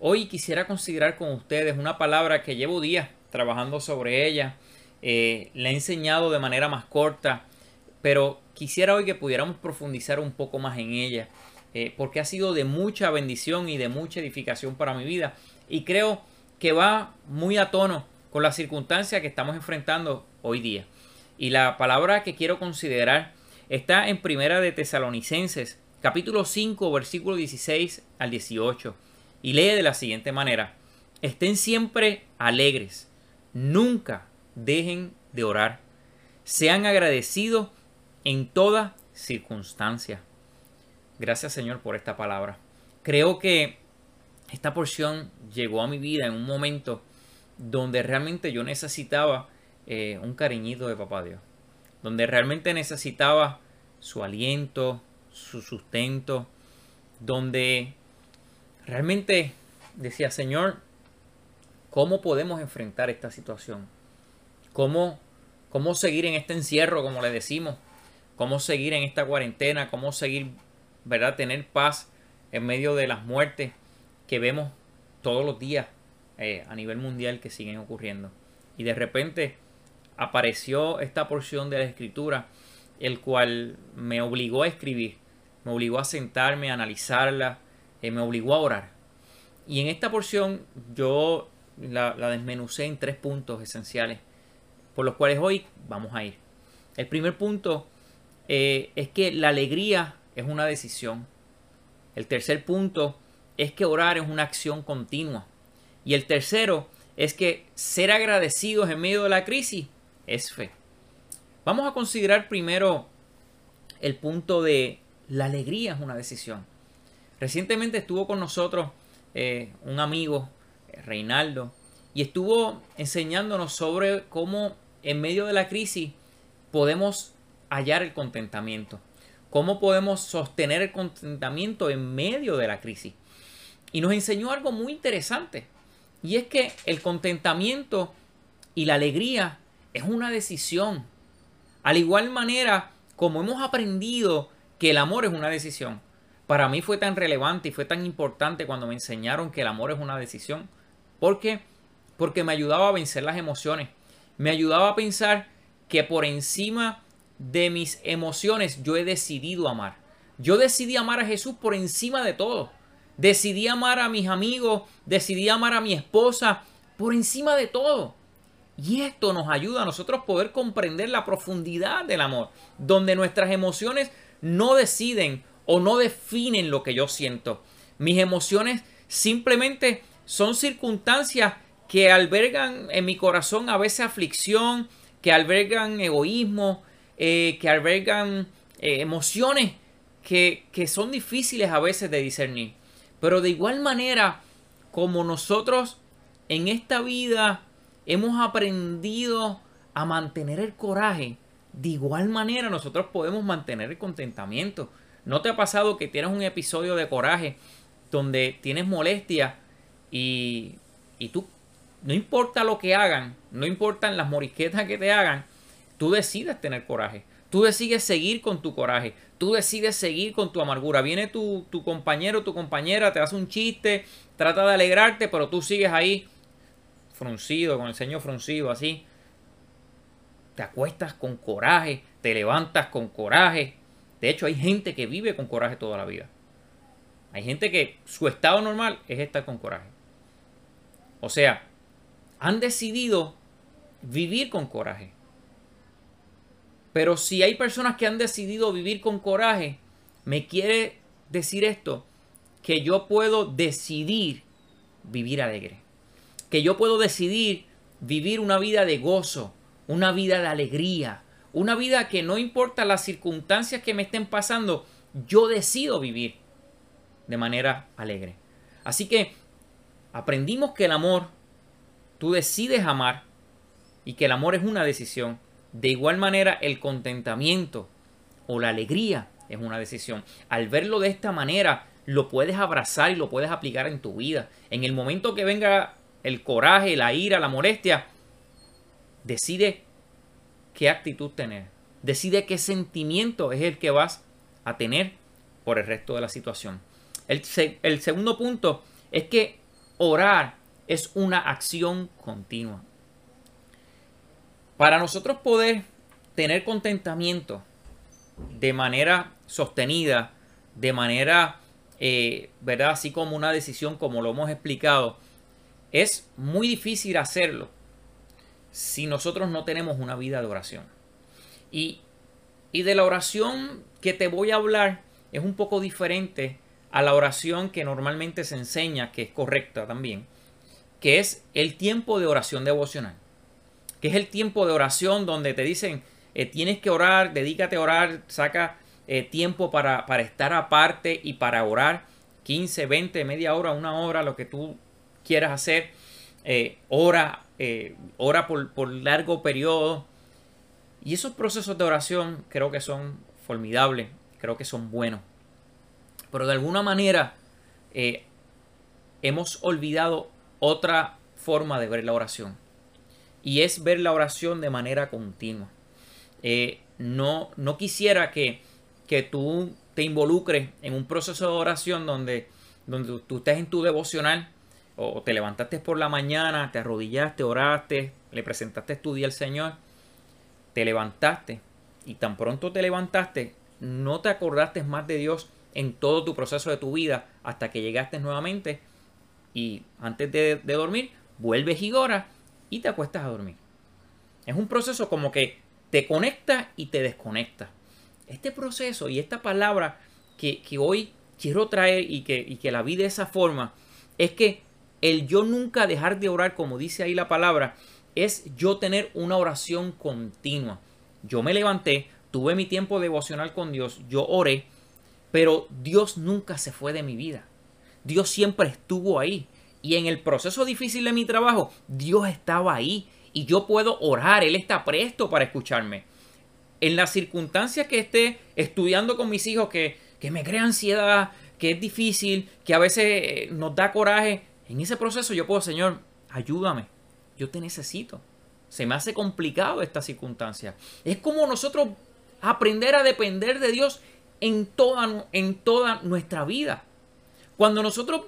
hoy quisiera considerar con ustedes una palabra que llevo días trabajando sobre ella. Eh, la he enseñado de manera más corta, pero quisiera hoy que pudiéramos profundizar un poco más en ella, eh, porque ha sido de mucha bendición y de mucha edificación para mi vida. Y creo que va muy a tono con las circunstancias que estamos enfrentando hoy día. Y la palabra que quiero considerar está en Primera de Tesalonicenses, capítulo 5, versículo 16 al 18, y lee de la siguiente manera: Estén siempre alegres, nunca dejen de orar, sean agradecidos en toda circunstancia. Gracias Señor por esta palabra. Creo que esta porción llegó a mi vida en un momento donde realmente yo necesitaba eh, un cariñito de papá Dios, donde realmente necesitaba su aliento, su sustento, donde realmente decía, Señor, ¿cómo podemos enfrentar esta situación? ¿Cómo, cómo seguir en este encierro, como le decimos? ¿Cómo seguir en esta cuarentena? ¿Cómo seguir, verdad, tener paz en medio de las muertes que vemos todos los días eh, a nivel mundial que siguen ocurriendo? Y de repente apareció esta porción de la escritura, el cual me obligó a escribir, me obligó a sentarme, a analizarla, eh, me obligó a orar. Y en esta porción yo la, desmenucé en tres puntos esenciales, por los cuales hoy vamos a ir. El primer punto eh, es que la alegría es una decisión. El tercer punto es que orar es una acción continua. Y el tercero es que ser agradecidos en medio de la crisis es fe. Vamos a considerar primero el punto de la alegría es una decisión. Recientemente estuvo con nosotros eh, un amigo, eh, Reinaldo, y estuvo enseñándonos sobre cómo en medio de la crisis podemos hallar el contentamiento, cómo podemos sostener el contentamiento en medio de la crisis. Y nos enseñó algo muy interesante, y es que el contentamiento y la alegría es una decisión. Al igual manera como hemos aprendido que el amor es una decisión. Para mí fue tan relevante y fue tan importante cuando me enseñaron que el amor es una decisión. ¿Por qué? Porque me ayudaba a vencer las emociones. Me ayudaba a pensar que por encima de mis emociones yo he decidido amar. Yo decidí amar a Jesús por encima de todo. Decidí amar a mis amigos, decidí amar a mi esposa por encima de todo. Y esto nos ayuda a nosotros poder comprender la profundidad del amor, donde nuestras emociones no deciden o no definen lo que yo siento. Mis emociones simplemente son circunstancias que albergan en mi corazón a veces aflicción, que albergan egoísmo, eh, que albergan eh, emociones que, que son difíciles a veces de discernir. Pero de igual manera, como nosotros en esta vida hemos aprendido a mantener el coraje, de igual manera nosotros podemos mantener el contentamiento. ¿No te ha pasado que tienes un episodio de coraje donde tienes molestia y, y tú, no importa lo que hagan, no importan las morisquetas que te hagan, tú decides tener coraje. Tú decides seguir con tu coraje. Tú decides seguir con tu amargura. Viene tu, tu compañero, tu compañera, te hace un chiste, trata de alegrarte, pero tú sigues ahí fruncido, con el ceño fruncido, así. Te acuestas con coraje, te levantas con coraje. De hecho, hay gente que vive con coraje toda la vida. Hay gente que su estado normal es estar con coraje. O sea, han decidido vivir con coraje. Pero si hay personas que han decidido vivir con coraje, me quiere decir esto, que yo puedo decidir vivir alegre que yo puedo decidir vivir una vida de gozo, una vida de alegría, una vida que no importa las circunstancias que me estén pasando, yo decido vivir de manera alegre. Así que aprendimos que el amor, tú decides amar y que el amor es una decisión. De igual manera, el contentamiento o la alegría es una decisión. Al verlo de esta manera, lo puedes abrazar y lo puedes aplicar en tu vida. En el momento que venga el coraje, la ira, la molestia, decide qué actitud tener. Decide qué sentimiento es el que vas a tener por el resto de la situación. El, el segundo punto es que orar es una acción continua. Para nosotros poder tener contentamiento de manera sostenida, de manera, eh, ¿verdad? Así como una decisión como lo hemos explicado, es muy difícil hacerlo si nosotros no tenemos una vida de oración. Y, y de la oración que te voy a hablar es un poco diferente a la oración que normalmente se enseña, que es correcta también, que es el tiempo de oración devocional, que es el tiempo de oración donde te dicen, eh, tienes que orar, dedícate a orar, saca eh, tiempo para, para, estar aparte y para orar, 15, 20, media hora, una hora, lo que tú quieras hacer, eh, ora, ora por, por largo periodo. Y esos procesos de oración creo que son formidables, creo que son buenos. Pero de alguna manera eh, hemos olvidado otra forma de ver la oración. Y es ver la oración de manera continua. Eh, no, no quisiera que, que, tú te involucres en un proceso de oración donde, donde tú estés en tu devocional o te levantaste por la mañana, te arrodillaste, oraste, le presentaste tu día al Señor, te levantaste y tan pronto te levantaste, no te acordaste más de Dios en todo tu proceso de tu vida hasta que llegaste nuevamente y antes de, dormir vuelves y oras y te acuestas a dormir. Es un proceso como que te conecta y te desconecta. Este proceso y esta palabra que, hoy quiero traer y que, y que la vi de esa forma es que el yo nunca dejar de orar, como dice ahí la palabra, es yo tener una oración continua. Yo me levanté, tuve mi tiempo devocional con Dios, yo oré, pero Dios nunca se fue de mi vida. Dios siempre estuvo ahí. Y en el proceso difícil de mi trabajo, Dios estaba ahí. Y yo puedo orar. Él está presto para escucharme. En las circunstancias que esté estudiando con mis hijos, que, que me crea ansiedad, que es difícil, que a veces eh, nos da coraje, en ese proceso yo puedo, Señor, ayúdame. Yo te necesito. Se me hace complicado esta circunstancia. Es como nosotros aprender a depender de Dios en toda, en toda nuestra vida. Cuando nosotros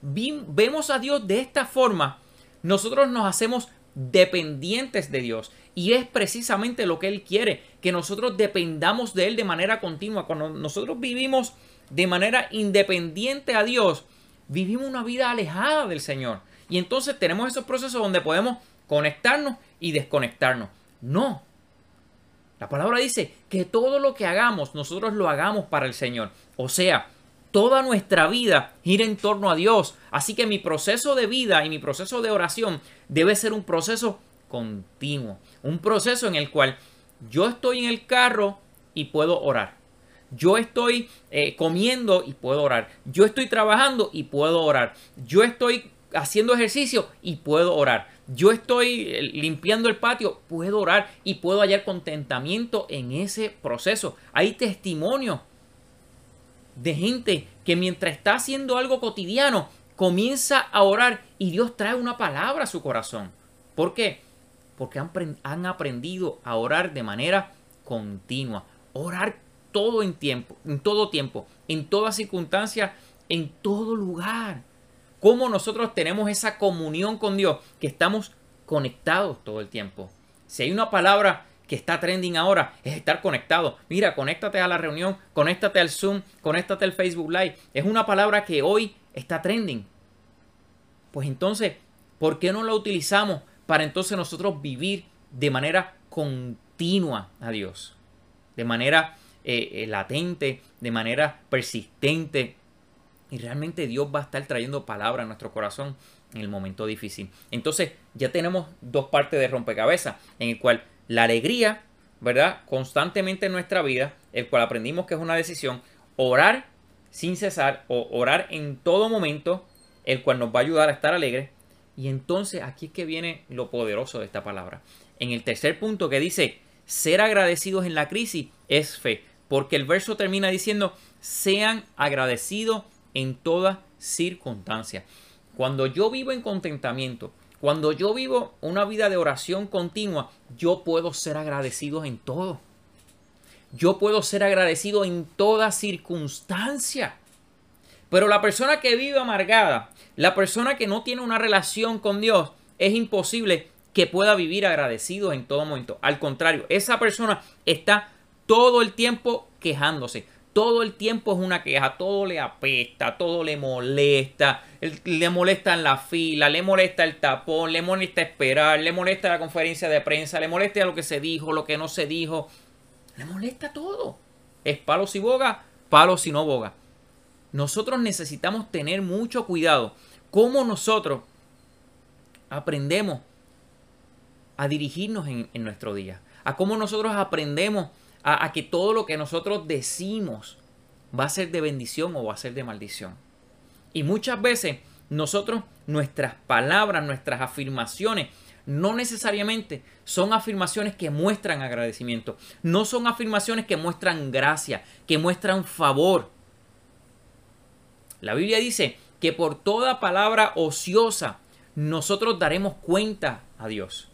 vemos a Dios de esta forma, nosotros nos hacemos dependientes de Dios. Y es precisamente lo que Él quiere, que nosotros dependamos de Él de manera continua. Cuando nosotros vivimos de manera independiente a Dios, vivimos una vida alejada del Señor. Y entonces tenemos esos procesos donde podemos conectarnos y desconectarnos. No, la palabra dice que todo lo que hagamos, nosotros lo hagamos para el Señor. O sea, toda nuestra vida gira en torno a Dios. Así que mi proceso de vida y mi proceso de oración debe ser un proceso continuo. Un proceso en el cual yo estoy en el carro y puedo orar. Yo estoy eh, comiendo y puedo orar. Yo estoy trabajando y puedo orar. Yo estoy haciendo ejercicio y puedo orar yo estoy eh, limpiando el patio, puedo orar y puedo hallar contentamiento en ese proceso. Hay testimonio de gente que mientras está haciendo algo cotidiano, comienza a orar y Dios trae una palabra a su corazón. ¿Por qué? Porque han, han aprendido a orar de manera continua. Orar todo en tiempo, en todo tiempo, en toda circunstancia, en todo lugar cómo nosotros tenemos esa comunión con Dios, que estamos conectados todo el tiempo. Si hay una palabra que está trending ahora, es estar conectado. Mira, conéctate a la reunión, conéctate al Zoom, conéctate al Facebook Live. Es una palabra que hoy está trending. Pues entonces, ¿por qué no la utilizamos para entonces nosotros vivir de manera continua a Dios? De manera eh, eh, latente, de manera persistente, y realmente Dios va a estar trayendo palabra a nuestro corazón en el momento difícil. Entonces ya tenemos dos partes de rompecabezas en el cual la alegría, ¿verdad? Constantemente en nuestra vida, el cual aprendimos que es una decisión, orar sin cesar o orar en todo momento, el cual nos va a ayudar a estar alegres. Y entonces aquí es que viene lo poderoso de esta palabra. En el tercer punto que dice, ser agradecidos en la crisis es fe, porque el verso termina diciendo, sean agradecidos en toda circunstancia. Cuando yo vivo en contentamiento, cuando yo vivo una vida de oración continua, yo puedo ser agradecido en todo. Yo puedo ser agradecido en toda circunstancia. Pero la persona que vive amargada, la persona que no tiene una relación con Dios, es imposible que pueda vivir agradecido en todo momento. Al contrario, esa persona está todo el tiempo quejándose. Todo el tiempo es una queja, todo le apesta, todo le molesta, le molesta en la fila, le molesta el tapón, le molesta esperar, le molesta la conferencia de prensa, le molesta lo que se dijo, lo que no se dijo, le molesta todo. Es palo si boga, palo si no boga. Nosotros necesitamos tener mucho cuidado cómo nosotros aprendemos a dirigirnos en, nuestro día, a cómo nosotros aprendemos a, que todo lo que nosotros decimos va a ser de bendición o va a ser de maldición. Y muchas veces nosotros, nuestras palabras, nuestras afirmaciones, no necesariamente son afirmaciones que muestran agradecimiento, no son afirmaciones que muestran gracia, que muestran favor. La Biblia dice que por toda palabra ociosa nosotros daremos cuenta a Dios.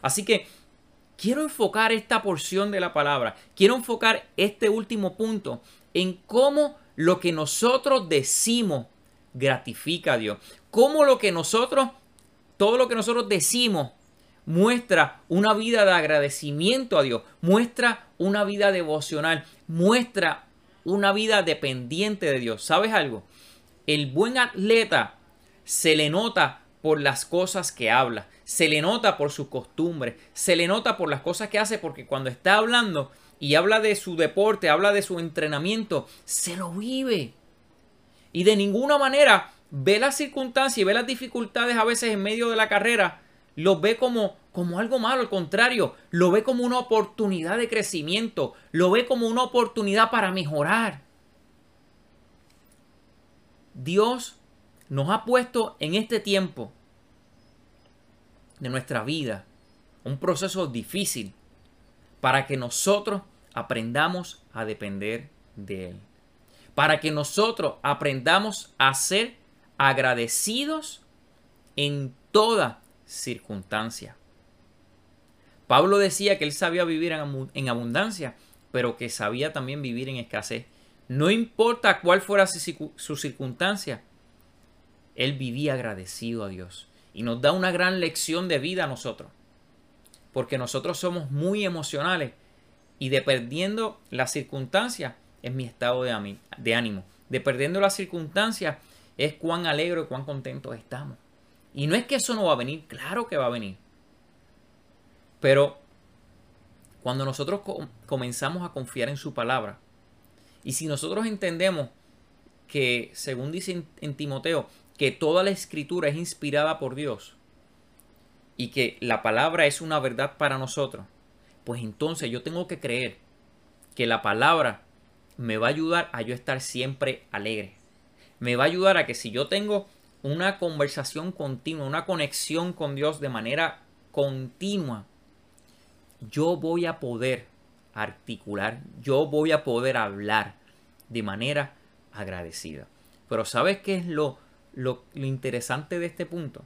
Así que quiero enfocar esta porción de la palabra, quiero enfocar este último punto en cómo lo que nosotros decimos gratifica a Dios, cómo lo que nosotros, todo lo que nosotros decimos muestra una vida de agradecimiento a Dios, muestra una vida devocional, muestra una vida dependiente de Dios. ¿Sabes algo? El buen atleta se le nota por las cosas que habla, se le nota por sus costumbres, se le nota por las cosas que hace, porque cuando está hablando y habla de su deporte, habla de su entrenamiento, se lo vive. Y de ninguna manera ve las circunstancias y ve las dificultades a veces en medio de la carrera, lo ve como, como algo malo, al contrario, lo ve como una oportunidad de crecimiento, lo ve como una oportunidad para mejorar. Dios nos ha puesto en este tiempo de nuestra vida un proceso difícil para que nosotros aprendamos a depender de Él. Para que nosotros aprendamos a ser agradecidos en toda circunstancia. Pablo decía que él sabía vivir en abundancia, pero que sabía también vivir en escasez. No importa cuál fuera su circunstancia, él vivía agradecido a Dios. Y nos da una gran lección de vida a nosotros. Porque nosotros somos muy emocionales. Y dependiendo las circunstancias es mi estado de, ánimo. Dependiendo las circunstancias es cuán alegre, cuán contentos estamos. Y no es que eso no va a venir, claro que va a venir. Pero cuando nosotros comenzamos a confiar en su palabra, y si nosotros entendemos que, según dice en Timoteo, que toda la escritura es inspirada por Dios y que la palabra es una verdad para nosotros, pues entonces yo tengo que creer que la palabra me va a ayudar a yo estar siempre alegre. Me va a ayudar a que si yo tengo una conversación continua, una conexión con Dios de manera continua, yo voy a poder articular, yo voy a poder hablar de manera agradecida. Pero ¿sabes qué es lo interesante de este punto,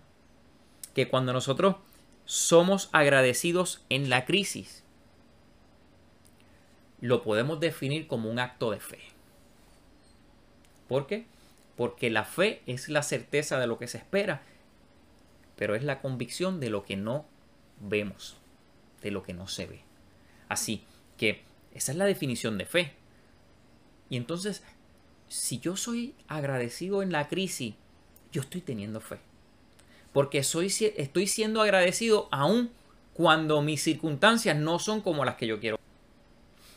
que cuando nosotros somos agradecidos en la crisis, lo podemos definir como un acto de fe. ¿Por qué? Porque la fe es la certeza de lo que se espera, pero es la convicción de lo que no vemos, de lo que no se ve. Así que esa es la definición de fe. Y entonces, si yo soy agradecido en la crisis, yo estoy teniendo fe. Porque soy, estoy siendo agradecido aún cuando mis circunstancias no son como las que yo quiero.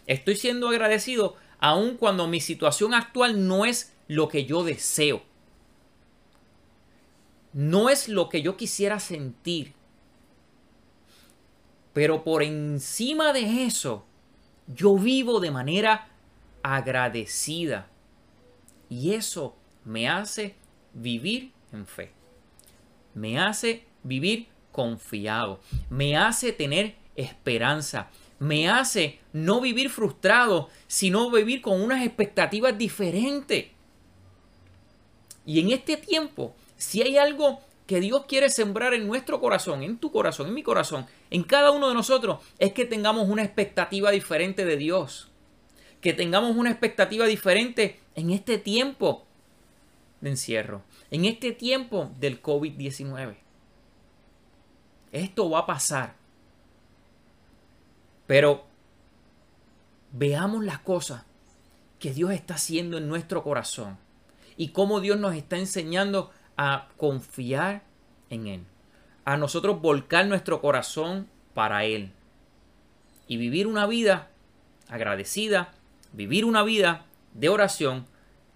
Estoy siendo agradecido aún cuando mi situación actual no es lo que yo deseo. No es lo que yo quisiera sentir. Pero por encima de eso, yo vivo de manera agradecida. Y eso me hace vivir en fe. Me hace vivir confiado. Me hace tener esperanza. Me hace no vivir frustrado, sino vivir con unas expectativas diferentes. Y en este tiempo, si hay algo que Dios quiere sembrar en nuestro corazón, en tu corazón, en mi corazón, en cada uno de nosotros, es que tengamos una expectativa diferente de Dios. Que tengamos una expectativa diferente en este tiempo de encierro, en este tiempo del COVID-19. Esto va a pasar. Pero veamos las cosas que Dios está haciendo en nuestro corazón y cómo Dios nos está enseñando a confiar en Él, a nosotros volcar nuestro corazón para Él y vivir una vida agradecida, vivir una vida de oración,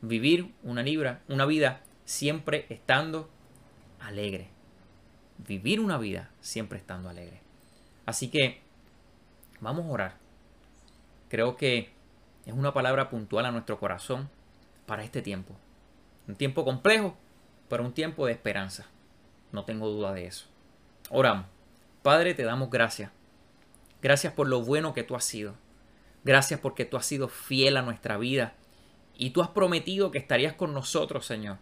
vivir una, libra, una vida siempre estando alegre. Vivir una vida siempre estando alegre. Así que vamos a orar. Creo que es una palabra puntual a nuestro corazón para este tiempo. Un tiempo complejo, pero un tiempo de esperanza. No tengo duda de eso. Oramos. Padre, te damos gracias. Gracias por lo bueno que tú has sido. Gracias porque tú has sido fiel a nuestra vida. Y tú has prometido que estarías con nosotros, Señor.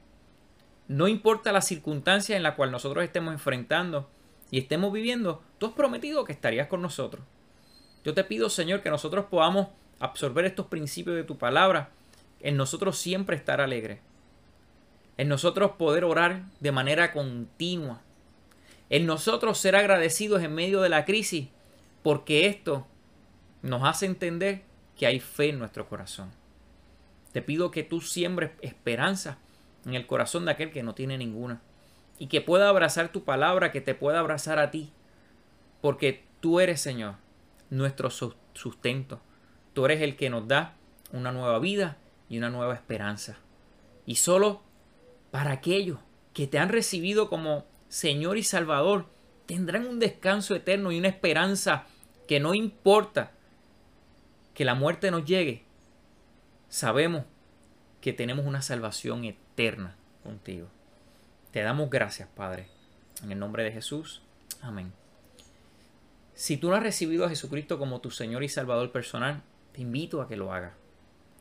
No importa la circunstancia en la cual nosotros estemos enfrentando y estemos viviendo, tú has prometido que estarías con nosotros. Yo te pido, Señor, que nosotros podamos absorber estos principios de tu palabra, en nosotros siempre estar alegre, en nosotros poder orar de manera continua, en nosotros ser agradecidos en medio de la crisis, porque esto nos hace entender que hay fe en nuestro corazón. Te pido que tú siembres esperanza en el corazón de aquel que no tiene ninguna y que pueda abrazar tu palabra, que te pueda abrazar a ti, porque tú eres, Señor, nuestro sustento. Tú eres el que nos da una nueva vida y una nueva esperanza. Y solo para aquellos que te han recibido como Señor y Salvador, tendrán un descanso eterno y una esperanza que no importa que la muerte nos llegue, sabemos que tenemos una salvación eterna contigo. Te damos gracias, Padre. En el nombre de Jesús. Amén. Si tú no has recibido a Jesucristo como tu Señor y Salvador personal, te invito a que lo hagas.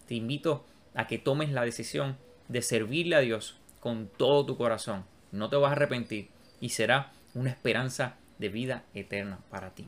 Te invito a que tomes la decisión de servirle a Dios con todo tu corazón. No te vas a arrepentir y será una esperanza de vida eterna para ti.